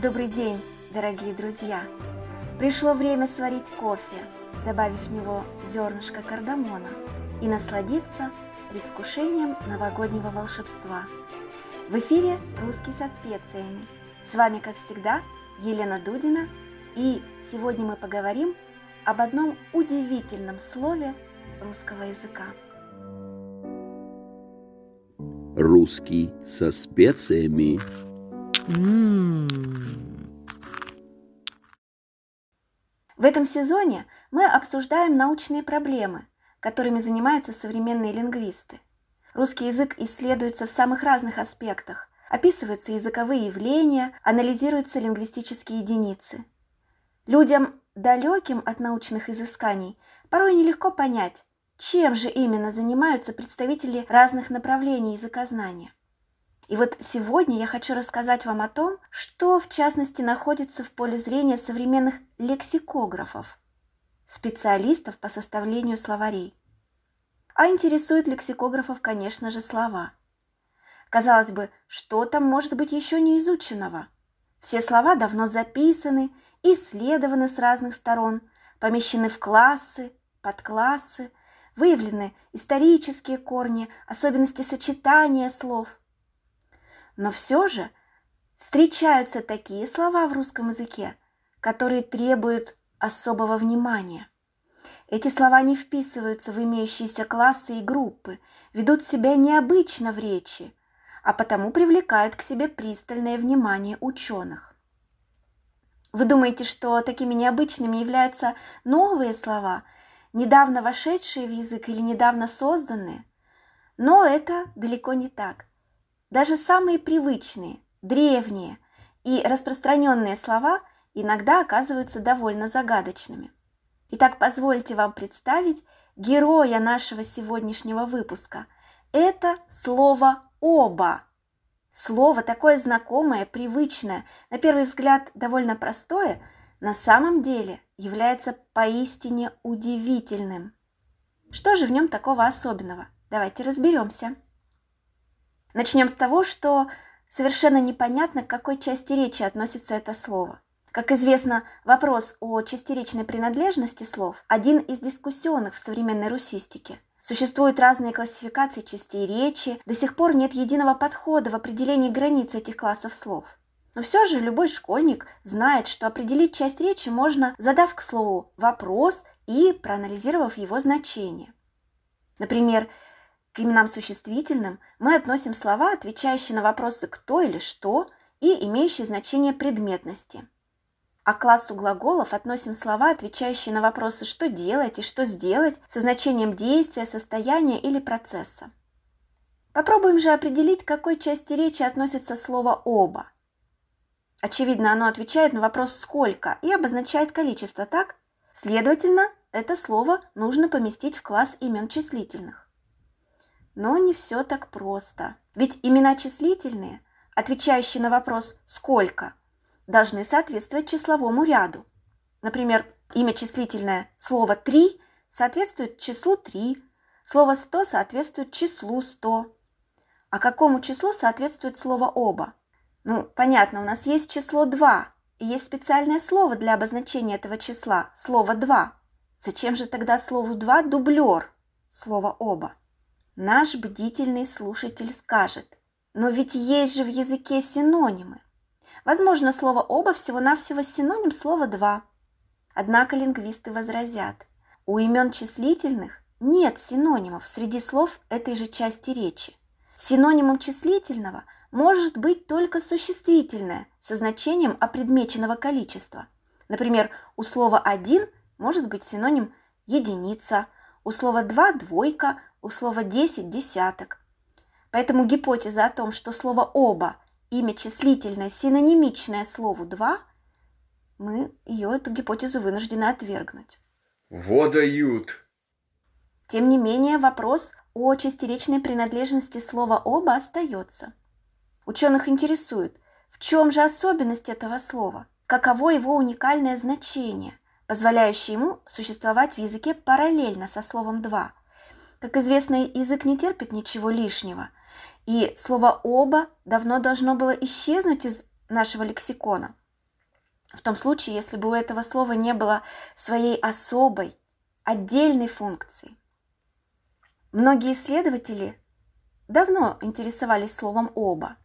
Добрый день, дорогие друзья! Пришло время сварить кофе, добавив в него зернышко кардамона и насладиться предвкушением новогоднего волшебства. В эфире «Русский со специями». С вами, как всегда, Елена Дудина, и сегодня мы поговорим об одном удивительном слове русского языка. Русский со специями. В этом сезоне мы обсуждаем научные проблемы, которыми занимаются современные лингвисты. Русский язык исследуется в самых разных аспектах. Описываются языковые явления, анализируются лингвистические единицы. Людям, далеким от научных изысканий, порой нелегко понять, чем же именно занимаются представители разных направлений языкознания. И вот сегодня я хочу рассказать вам о том, что в частности находится в поле зрения современных лексикографов, специалистов по составлению словарей. А интересуют лексикографов, конечно же, слова. Казалось бы, что там может быть еще не изученного? Все слова давно записаны, исследованы с разных сторон, помещены в классы, подклассы, выявлены исторические корни, особенности сочетания слов – но все же встречаются такие слова в русском языке, которые требуют особого внимания. Эти слова не вписываются в имеющиеся классы и группы, ведут себя необычно в речи, а потому привлекают к себе пристальное внимание ученых. Вы думаете, что такими необычными являются новые слова, недавно вошедшие в язык или недавно созданные? Но это далеко не так. Даже самые привычные, древние и распространенные слова иногда оказываются довольно загадочными. Итак, позвольте вам представить героя нашего сегодняшнего выпуска. Это слово «оба». Слово такое знакомое, привычное, на первый взгляд довольно простое, на самом деле является поистине удивительным. Что же в нем такого особенного? Давайте разберемся. Начнем с того, что совершенно непонятно, к какой части речи относится это слово. Как известно, вопрос о частиречной принадлежности слов – один из дискуссионных в современной русистике. Существуют разные классификации частей речи, до сих пор нет единого подхода в определении границ этих классов слов. Но все же любой школьник знает, что определить часть речи можно, задав к слову вопрос и проанализировав его значение. Например, к именам существительным мы относим слова, отвечающие на вопросы «кто» или «что» и имеющие значение предметности. А к классу глаголов относим слова, отвечающие на вопросы «что делать» и «что сделать» со значением действия, состояния или процесса. Попробуем же определить, к какой части речи относится слово «оба». Очевидно, оно отвечает на вопрос «сколько» и обозначает количество, так? Следовательно, это слово нужно поместить в класс имен числительных. Но не все так просто. Ведь имена числительные, отвечающие на вопрос «сколько», должны соответствовать числовому ряду. Например, имя числительное слово «три» соответствует числу «три», слово «сто» соответствует числу «сто». А какому числу соответствует слово «оба»? Ну, понятно, у нас есть число 2, и есть специальное слово для обозначения этого числа – слово «два». Зачем же тогда слову «два» дублер слова «оба»? Наш бдительный слушатель скажет, но ведь есть же в языке синонимы. Возможно, слово «оба» всего-навсего синоним слова «два». Однако лингвисты возразят, у имен числительных нет синонимов среди слов этой же части речи. Синонимом числительного может быть только существительное со значением опредмеченного количества. Например, у слова «один» может быть синоним «единица», у слова «два» – «двойка», у слова «десять» – десяток. Поэтому гипотеза о том, что слово «оба» – имя числительное, синонимичное слову «два», мы ее, эту гипотезу, вынуждены отвергнуть. Водают. Тем не менее, вопрос о частеречной принадлежности слова «оба» остается. Ученых интересует, в чем же особенность этого слова, каково его уникальное значение, позволяющее ему существовать в языке параллельно со словом «два», как известно, язык не терпит ничего лишнего, и слово «оба» давно должно было исчезнуть из нашего лексикона. в том случае, если бы у этого слова не было своей особой, отдельной функции. Многие исследователи давно интересовались словом «оба».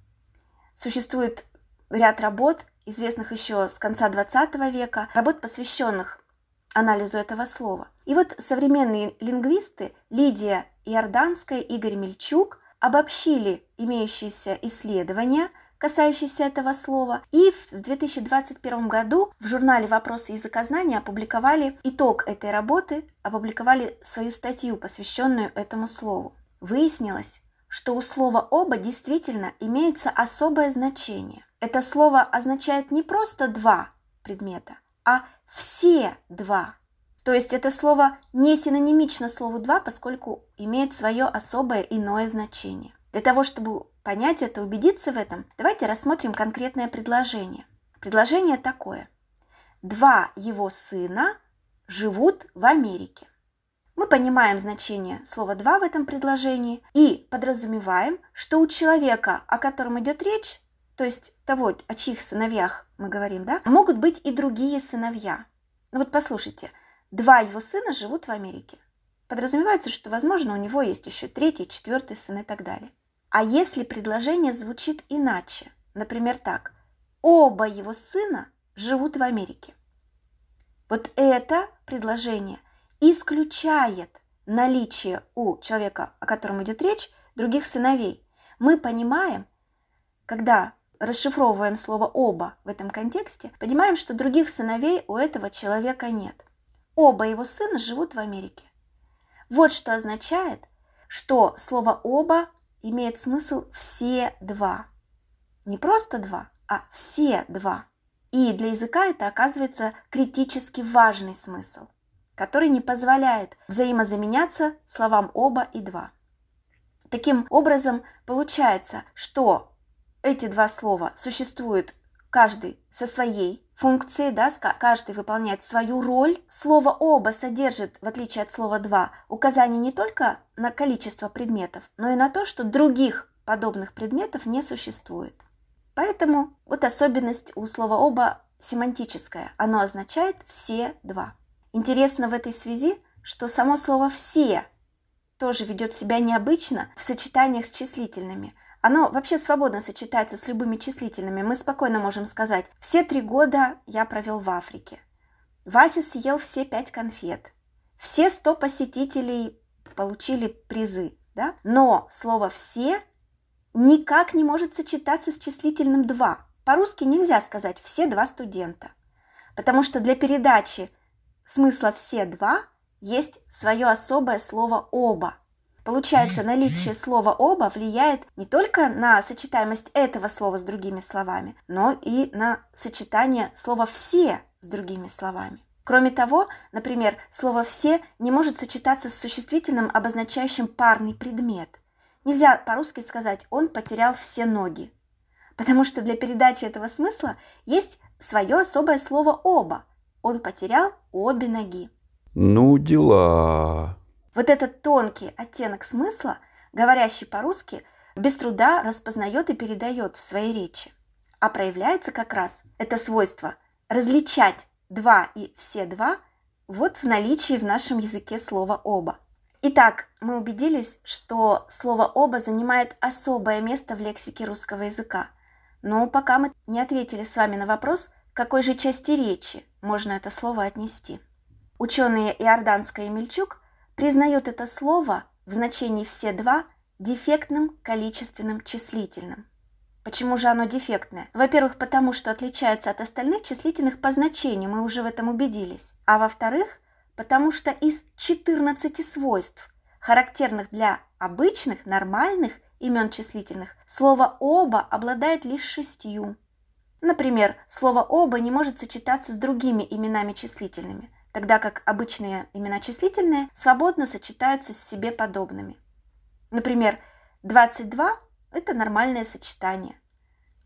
Существует ряд работ, известных еще с конца XX века, работ, посвященных анализу этого слова. И вот современные лингвисты Лидия Иорданская, Игорь Мельчук обобщили имеющиеся исследования, касающиеся этого слова, и в 2021 году в журнале «Вопросы языкознания» опубликовали итог этой работы, опубликовали свою статью, посвященную этому слову. Выяснилось, что у слова «оба» действительно имеется особое значение. Это слово означает не просто два предмета, а все два. То есть это слово не синонимично слову «два», поскольку имеет свое особое иное значение. Для того, чтобы понять это, убедиться в этом, давайте рассмотрим конкретное предложение. Предложение такое. Два его сына живут в Америке. Мы понимаем значение слова «два» в этом предложении и подразумеваем, что у человека, о котором идет речь, то есть того, о чьих сыновьях мы говорим, да, могут быть и другие сыновья. Ну вот послушайте – Два его сына живут в Америке. Подразумевается, что, возможно, у него есть еще третий, четвертый сын и так далее. А если предложение звучит иначе, например, так, оба его сына живут в Америке. Вот это предложение исключает наличие у человека, о котором идет речь, других сыновей. Мы понимаем, когда расшифровываем слово «оба» в этом контексте, понимаем, что других сыновей у этого человека нет – Оба его сына живут в Америке. Вот что означает, что слово «оба» имеет смысл «все два». Не просто два, а все два. И для языка это оказывается критически важный смысл, который не позволяет взаимозаменяться словам «оба» и «два». Таким образом, получается, что эти два слова существуют каждый со своей функцией, да, каждый выполняет свою роль. Слово «оба» содержит, в отличие от слова «два», указание не только на количество предметов, но и на то, что других подобных предметов не существует. Поэтому вот особенность у слова «оба» семантическая. Оно означает «все два». Интересно в этой связи, что само слово «все» тоже ведет себя необычно в сочетаниях с числительными – оно вообще свободно сочетается с любыми числительными. Мы спокойно можем сказать, все три года я провел в Африке. Вася съел все пять конфет. Все сто посетителей получили призы. Да? Но слово «все» никак не может сочетаться с числительным «два». По-русски нельзя сказать «все два студента», потому что для передачи смысла «все два» есть свое особое слово «оба». Получается, наличие слова «оба» влияет не только на сочетаемость этого слова с другими словами, но и на сочетание слова «все» с другими словами. Кроме того, например, слово «все» не может сочетаться с существительным, обозначающим парный предмет. Нельзя по-русски сказать «он потерял все ноги», потому что для передачи этого смысла есть свое особое слово «оба». Он потерял обе ноги. Ну, дела. Вот этот тонкий оттенок смысла, говорящий по-русски, без труда распознает и передает в своей речи. А проявляется как раз это свойство различать два и все два вот в наличии в нашем языке слова «оба». Итак, мы убедились, что слово «оба» занимает особое место в лексике русского языка. Но пока мы не ответили с вами на вопрос, к какой же части речи можно это слово отнести. Ученые Иорданская и Мельчук признает это слово в значении «все два» дефектным количественным числительным. Почему же оно дефектное? Во-первых, потому что отличается от остальных числительных по значению, мы уже в этом убедились. А во-вторых, потому что из 14 свойств, характерных для обычных, нормальных имен числительных, слово «оба» обладает лишь шестью. Например, слово «оба» не может сочетаться с другими именами числительными – тогда как обычные имена числительные свободно сочетаются с себе подобными. Например, 22 – это нормальное сочетание,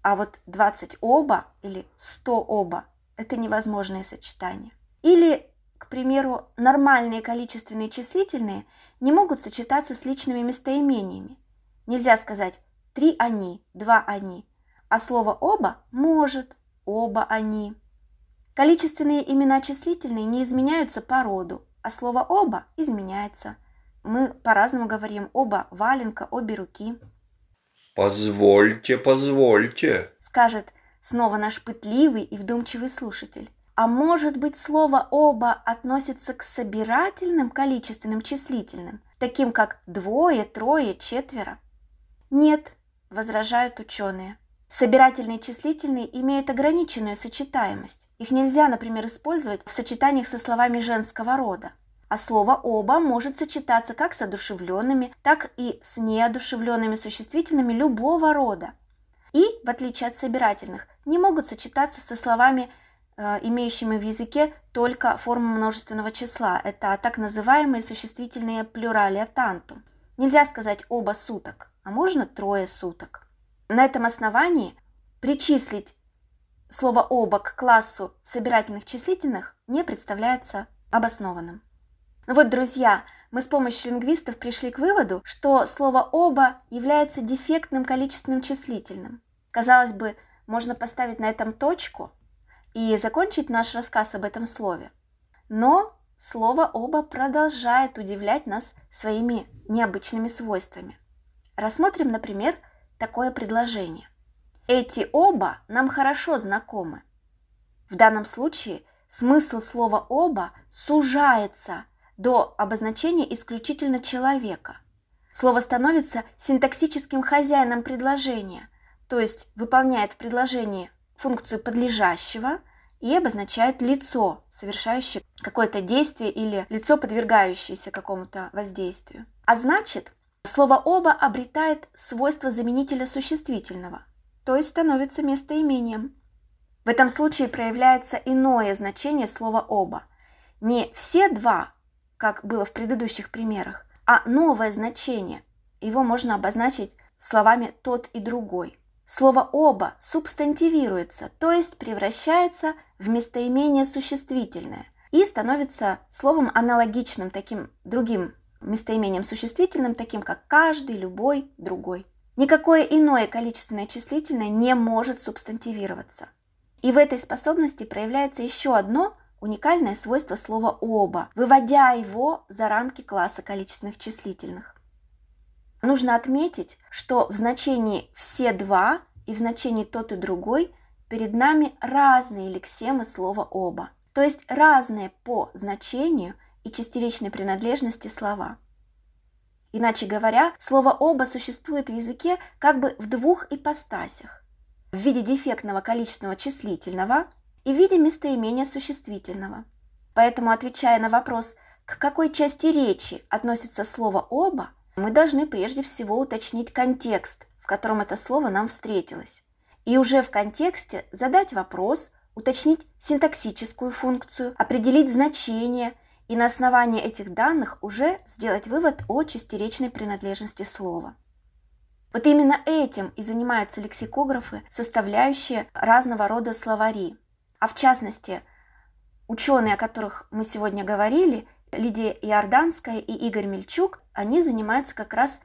а вот 20 оба или 100 оба – это невозможное сочетание. Или, к примеру, нормальные количественные числительные не могут сочетаться с личными местоимениями. Нельзя сказать «три они», «два они», а слово «оба» может «оба они». Количественные имена числительные не изменяются по роду, а слово «оба» изменяется. Мы по-разному говорим «оба валенка», «обе руки». «Позвольте, позвольте», — скажет снова наш пытливый и вдумчивый слушатель. А может быть, слово «оба» относится к собирательным количественным числительным, таким как двое, трое, четверо? Нет, возражают ученые. Собирательные числительные имеют ограниченную сочетаемость. Их нельзя, например, использовать в сочетаниях со словами женского рода. А слово «оба» может сочетаться как с одушевленными, так и с неодушевленными существительными любого рода. И, в отличие от собирательных, не могут сочетаться со словами, э, имеющими в языке только форму множественного числа. Это так называемые существительные плюралия танту. Нельзя сказать «оба суток», а можно «трое суток». На этом основании причислить слово «оба» к классу собирательных числительных не представляется обоснованным. Ну вот, друзья, мы с помощью лингвистов пришли к выводу, что слово «оба» является дефектным количественным числительным. Казалось бы, можно поставить на этом точку и закончить наш рассказ об этом слове. Но слово «оба» продолжает удивлять нас своими необычными свойствами. Рассмотрим, например, такое предложение. Эти оба нам хорошо знакомы. В данном случае смысл слова «оба» сужается до обозначения исключительно человека. Слово становится синтаксическим хозяином предложения, то есть выполняет в предложении функцию подлежащего и обозначает лицо, совершающее какое-то действие или лицо, подвергающееся какому-то воздействию. А значит, Слово «оба» обретает свойство заменителя существительного, то есть становится местоимением. В этом случае проявляется иное значение слова «оба». Не «все два», как было в предыдущих примерах, а новое значение. Его можно обозначить словами «тот» и «другой». Слово «оба» субстантивируется, то есть превращается в местоимение существительное и становится словом аналогичным таким другим местоимением существительным, таким как каждый, любой, другой. Никакое иное количественное числительное не может субстантивироваться. И в этой способности проявляется еще одно уникальное свойство слова «оба», выводя его за рамки класса количественных числительных. Нужно отметить, что в значении «все два» и в значении «тот и другой» перед нами разные лексемы слова «оба», то есть разные по значению – и частеричной принадлежности слова. Иначе говоря, слово «оба» существует в языке как бы в двух ипостасях – в виде дефектного количественного числительного и в виде местоимения существительного. Поэтому, отвечая на вопрос, к какой части речи относится слово «оба», мы должны прежде всего уточнить контекст, в котором это слово нам встретилось. И уже в контексте задать вопрос, уточнить синтаксическую функцию, определить значение – и на основании этих данных уже сделать вывод о чистеречной принадлежности слова. Вот именно этим и занимаются лексикографы, составляющие разного рода словари. А в частности, ученые, о которых мы сегодня говорили, Лидия Иорданская и Игорь Мельчук, они занимаются как раз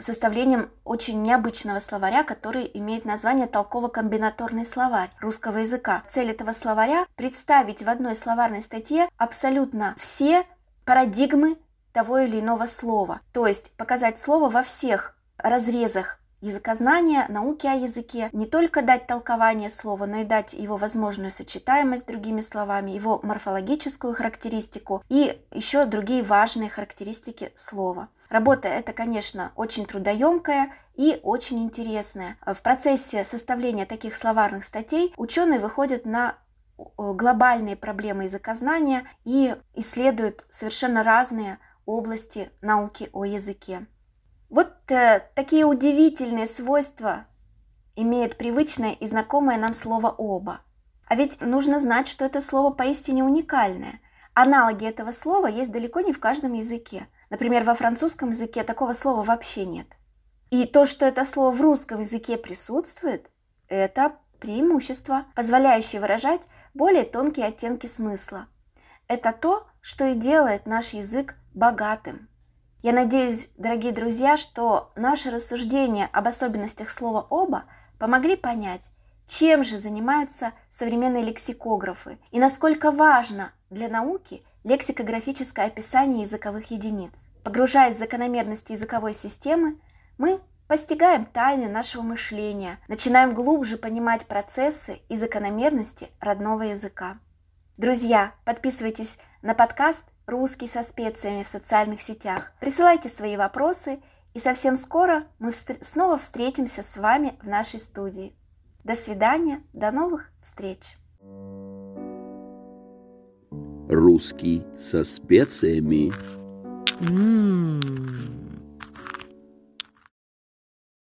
составлением очень необычного словаря, который имеет название «Толково-комбинаторный словарь русского языка». Цель этого словаря – представить в одной словарной статье абсолютно все парадигмы того или иного слова, то есть показать слово во всех разрезах языкознания, науки о языке, не только дать толкование слова, но и дать его возможную сочетаемость с другими словами, его морфологическую характеристику и еще другие важные характеристики слова. Работа эта, конечно, очень трудоемкая и очень интересная. В процессе составления таких словарных статей ученые выходят на глобальные проблемы языкознания и исследуют совершенно разные области науки о языке. Вот э, такие удивительные свойства имеет привычное и знакомое нам слово «оба». А ведь нужно знать, что это слово поистине уникальное. Аналоги этого слова есть далеко не в каждом языке. Например, во французском языке такого слова вообще нет. И то, что это слово в русском языке присутствует, это преимущество, позволяющее выражать более тонкие оттенки смысла. Это то, что и делает наш язык богатым. Я надеюсь, дорогие друзья, что наши рассуждения об особенностях слова «оба» помогли понять, чем же занимаются современные лексикографы и насколько важно для науки лексикографическое описание языковых единиц. Погружаясь в закономерности языковой системы, мы постигаем тайны нашего мышления, начинаем глубже понимать процессы и закономерности родного языка. Друзья, подписывайтесь на подкаст «Русский со специями» в социальных сетях, присылайте свои вопросы, и совсем скоро мы снова встретимся с вами в нашей студии. До свидания, до новых встреч! Русский со специями. Mmm.